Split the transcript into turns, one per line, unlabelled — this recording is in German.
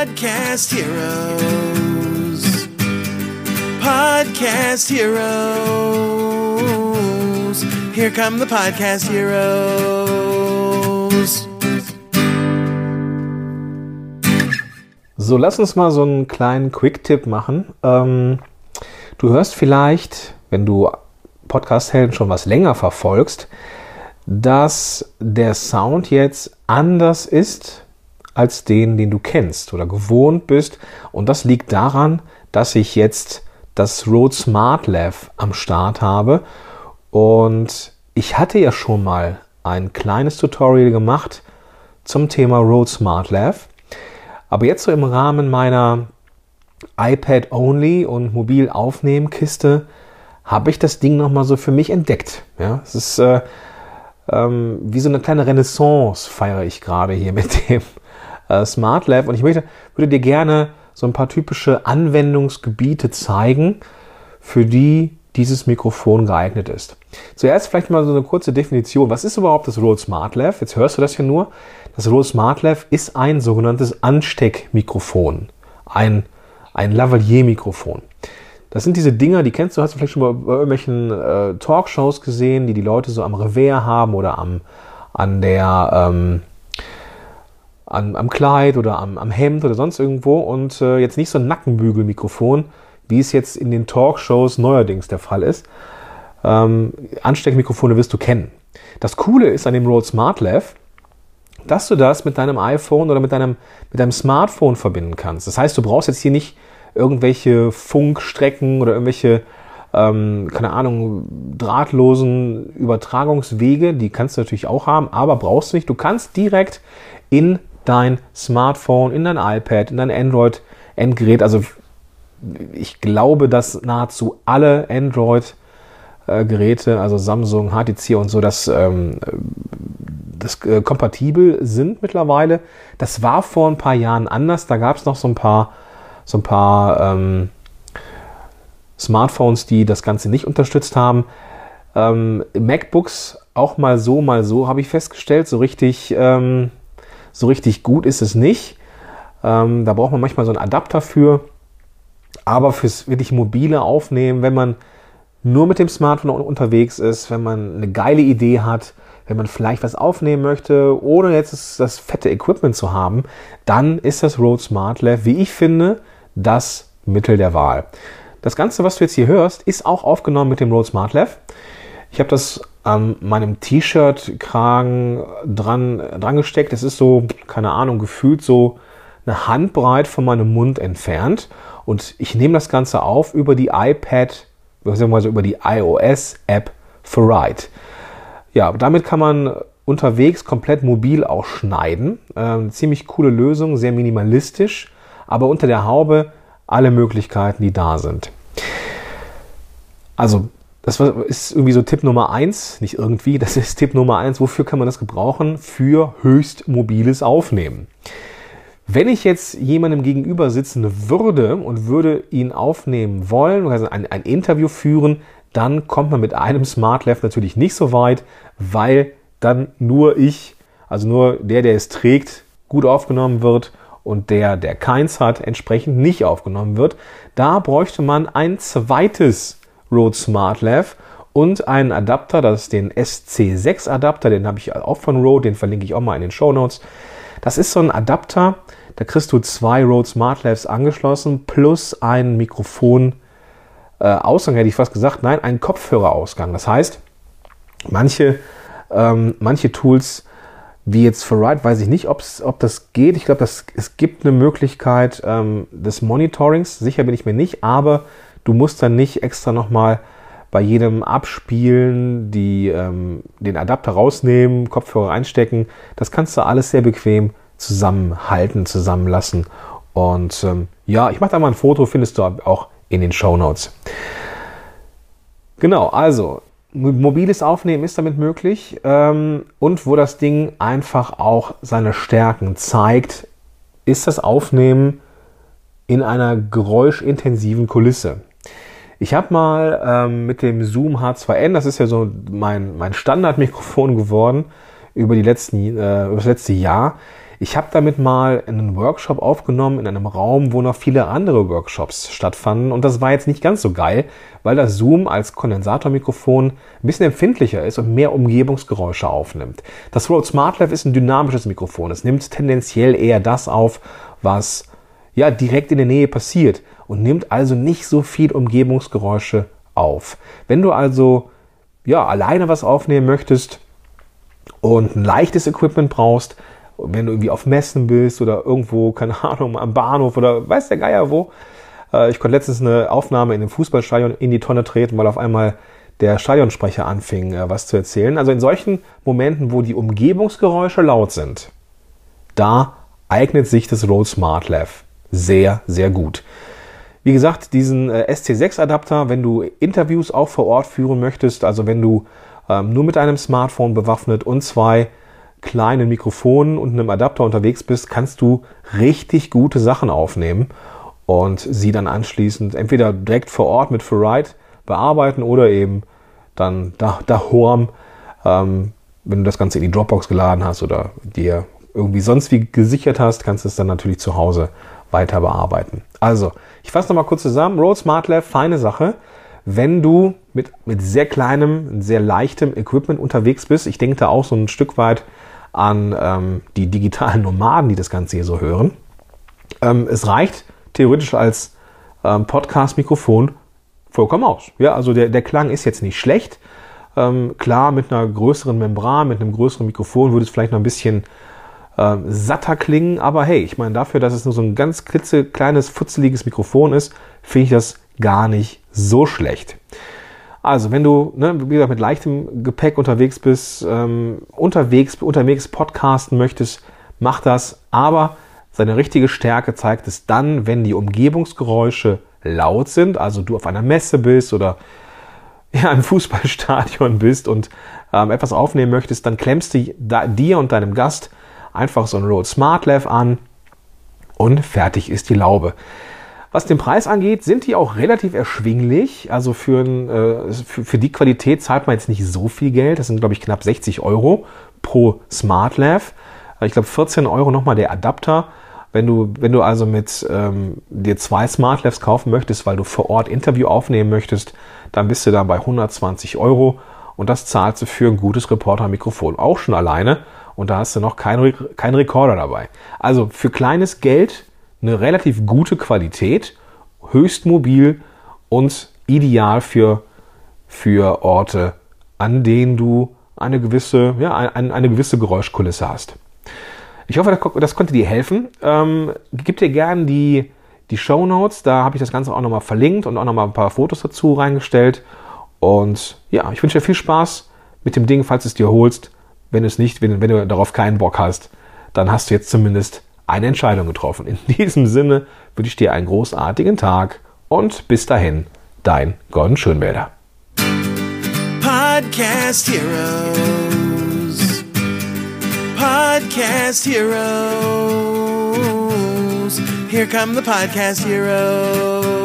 Podcast Heroes. Podcast Heroes. Here come the Podcast Heroes.
So, lass uns mal so einen kleinen Quick-Tipp machen. Ähm, du hörst vielleicht, wenn du Podcast-Helden schon was länger verfolgst, dass der Sound jetzt anders ist als den, den du kennst oder gewohnt bist. Und das liegt daran, dass ich jetzt das Rode Smart Lav am Start habe. Und ich hatte ja schon mal ein kleines Tutorial gemacht zum Thema Rode Smart Lav. Aber jetzt so im Rahmen meiner iPad-Only und mobil aufnehmen Kiste habe ich das Ding nochmal so für mich entdeckt. Ja, es ist äh, ähm, wie so eine kleine Renaissance feiere ich gerade hier mit dem äh, Smart Lab und ich möchte, würde dir gerne so ein paar typische Anwendungsgebiete zeigen, für die dieses Mikrofon geeignet ist. Zuerst vielleicht mal so eine kurze Definition. Was ist überhaupt das Rode Smart Lav? Jetzt hörst du das ja nur. Das Rode Smart Lav ist ein sogenanntes Ansteckmikrofon. Ein, ein Lavalier-Mikrofon. Das sind diese Dinger, die kennst du, hast du vielleicht schon mal bei irgendwelchen äh, Talkshows gesehen, die die Leute so am Revers haben oder am, an der, ähm, an, am Kleid oder am, am Hemd oder sonst irgendwo und äh, jetzt nicht so ein Nackenbügelmikrofon, wie es jetzt in den Talkshows neuerdings der Fall ist. Ähm, Ansteckmikrofone wirst du kennen. Das Coole ist an dem Rode Smart Lav, dass du das mit deinem iPhone oder mit deinem, mit deinem Smartphone verbinden kannst. Das heißt, du brauchst jetzt hier nicht irgendwelche Funkstrecken oder irgendwelche, ähm, keine Ahnung, drahtlosen Übertragungswege. Die kannst du natürlich auch haben, aber brauchst du nicht. Du kannst direkt in dein Smartphone, in dein iPad, in dein Android-Endgerät, also ich glaube, dass nahezu alle Android-Geräte, also Samsung, HTC und so, das, ähm, das äh, kompatibel sind mittlerweile. Das war vor ein paar Jahren anders. Da gab es noch so ein paar, so ein paar ähm, Smartphones, die das Ganze nicht unterstützt haben. Ähm, MacBooks auch mal so, mal so, habe ich festgestellt. So richtig ähm, so richtig gut ist es nicht. Ähm, da braucht man manchmal so einen Adapter für. Aber fürs wirklich mobile Aufnehmen, wenn man nur mit dem Smartphone unterwegs ist, wenn man eine geile Idee hat, wenn man vielleicht was aufnehmen möchte, ohne jetzt das fette Equipment zu haben, dann ist das Rode Smart Lav, wie ich finde, das Mittel der Wahl. Das Ganze, was du jetzt hier hörst, ist auch aufgenommen mit dem Rode Smart Lav. Ich habe das an meinem T-Shirt-Kragen dran, dran gesteckt. Es ist so, keine Ahnung, gefühlt so eine Handbreit von meinem Mund entfernt. Und ich nehme das Ganze auf über die iPad, beziehungsweise über die iOS-App für Ride. Ja, damit kann man unterwegs komplett mobil auch schneiden. Ähm, ziemlich coole Lösung, sehr minimalistisch, aber unter der Haube alle Möglichkeiten, die da sind. Also das ist irgendwie so Tipp Nummer eins, nicht irgendwie, das ist Tipp Nummer eins. Wofür kann man das gebrauchen? Für höchst mobiles Aufnehmen. Wenn ich jetzt jemandem gegenüber sitzen würde und würde ihn aufnehmen wollen, also ein, ein Interview führen, dann kommt man mit einem Smart Left natürlich nicht so weit, weil dann nur ich, also nur der, der es trägt, gut aufgenommen wird und der, der keins hat, entsprechend nicht aufgenommen wird. Da bräuchte man ein zweites Rode Smart Lav und einen Adapter, das ist den SC6 Adapter, den habe ich auch von Rode, den verlinke ich auch mal in den Show Notes. Das ist so ein Adapter, da kriegst du zwei Rode Smart Labs angeschlossen plus ein Mikrofon äh, Ausgang, hätte ich fast gesagt, nein, ein Kopfhörerausgang. Das heißt, manche, ähm, manche Tools, wie jetzt für Ride, weiß ich nicht, ob das geht. Ich glaube, es gibt eine Möglichkeit ähm, des Monitorings. Sicher bin ich mir nicht, aber Du musst dann nicht extra nochmal bei jedem Abspielen die, ähm, den Adapter rausnehmen, Kopfhörer einstecken. Das kannst du alles sehr bequem zusammenhalten, zusammenlassen. Und ähm, ja, ich mache da mal ein Foto, findest du auch in den Show Notes. Genau, also mobiles Aufnehmen ist damit möglich ähm, und wo das Ding einfach auch seine Stärken zeigt, ist das Aufnehmen in einer geräuschintensiven Kulisse. Ich habe mal ähm, mit dem Zoom H2N, das ist ja so mein, mein Standardmikrofon geworden über, die letzten, äh, über das letzte Jahr. Ich habe damit mal einen Workshop aufgenommen in einem Raum, wo noch viele andere Workshops stattfanden. Und das war jetzt nicht ganz so geil, weil das Zoom als Kondensatormikrofon ein bisschen empfindlicher ist und mehr Umgebungsgeräusche aufnimmt. Das Rode SmartLav ist ein dynamisches Mikrofon. Es nimmt tendenziell eher das auf, was ja direkt in der Nähe passiert und nimmt also nicht so viel Umgebungsgeräusche auf. Wenn du also ja alleine was aufnehmen möchtest und ein leichtes Equipment brauchst, wenn du irgendwie auf Messen bist oder irgendwo, keine Ahnung, am Bahnhof oder weiß der Geier wo. Äh, ich konnte letztens eine Aufnahme in dem Fußballstadion in die Tonne treten, weil auf einmal der Stadionsprecher anfing, äh, was zu erzählen. Also in solchen Momenten, wo die Umgebungsgeräusche laut sind, da eignet sich das Rode Smart Lav sehr, sehr gut. Wie gesagt, diesen äh, SC6-Adapter, wenn du Interviews auch vor Ort führen möchtest, also wenn du ähm, nur mit einem Smartphone bewaffnet und zwei kleinen Mikrofonen und einem Adapter unterwegs bist, kannst du richtig gute Sachen aufnehmen und sie dann anschließend entweder direkt vor Ort mit Ferrite bearbeiten oder eben dann da, daheim, ähm, wenn du das Ganze in die Dropbox geladen hast oder dir irgendwie sonst wie gesichert hast, kannst du es dann natürlich zu Hause weiter bearbeiten. Also, ich fasse nochmal kurz zusammen. Rode Smart Lab, feine Sache. Wenn du mit, mit sehr kleinem, sehr leichtem Equipment unterwegs bist, ich denke da auch so ein Stück weit an ähm, die digitalen Nomaden, die das Ganze hier so hören. Ähm, es reicht theoretisch als ähm, Podcast-Mikrofon vollkommen aus. Ja, also der, der Klang ist jetzt nicht schlecht. Ähm, klar, mit einer größeren Membran, mit einem größeren Mikrofon würde es vielleicht noch ein bisschen ähm, satter klingen, aber hey, ich meine, dafür, dass es nur so ein ganz klitzekleines, futzeliges Mikrofon ist, finde ich das gar nicht so schlecht. Also, wenn du, ne, wie gesagt, mit leichtem Gepäck unterwegs bist, ähm, unterwegs, unterwegs podcasten möchtest, mach das. Aber seine richtige Stärke zeigt es dann, wenn die Umgebungsgeräusche laut sind, also du auf einer Messe bist oder ja, im Fußballstadion bist und ähm, etwas aufnehmen möchtest, dann klemmst du da, dir und deinem Gast einfach so ein Rode Smart Lav an und fertig ist die Laube. Was den Preis angeht, sind die auch relativ erschwinglich. Also für, äh, für, für, die Qualität zahlt man jetzt nicht so viel Geld. Das sind, glaube ich, knapp 60 Euro pro Smart Lav. Äh, ich glaube, 14 Euro nochmal der Adapter. Wenn du, wenn du also mit ähm, dir zwei Smart Labs kaufen möchtest, weil du vor Ort Interview aufnehmen möchtest, dann bist du da bei 120 Euro und das zahlst du für ein gutes Reporter-Mikrofon auch schon alleine und da hast du noch keinen kein Rekorder dabei. Also für kleines Geld eine relativ gute Qualität, höchst mobil und ideal für, für Orte, an denen du eine gewisse, ja, eine, eine gewisse Geräuschkulisse hast. Ich hoffe, das, konnte dir helfen. Ähm, gib dir gerne die, die Show Notes, da habe ich das Ganze auch nochmal verlinkt und auch nochmal ein paar Fotos dazu reingestellt. Und ja, ich wünsche dir viel Spaß mit dem Ding, falls du es dir holst. Wenn es nicht, wenn, wenn du darauf keinen Bock hast, dann hast du jetzt zumindest eine Entscheidung getroffen. In diesem Sinne wünsche ich dir einen großartigen Tag und bis dahin, dein Gordon Schönwälder.
Podcast Heroes. Podcast Heroes. Here come the Podcast Heroes.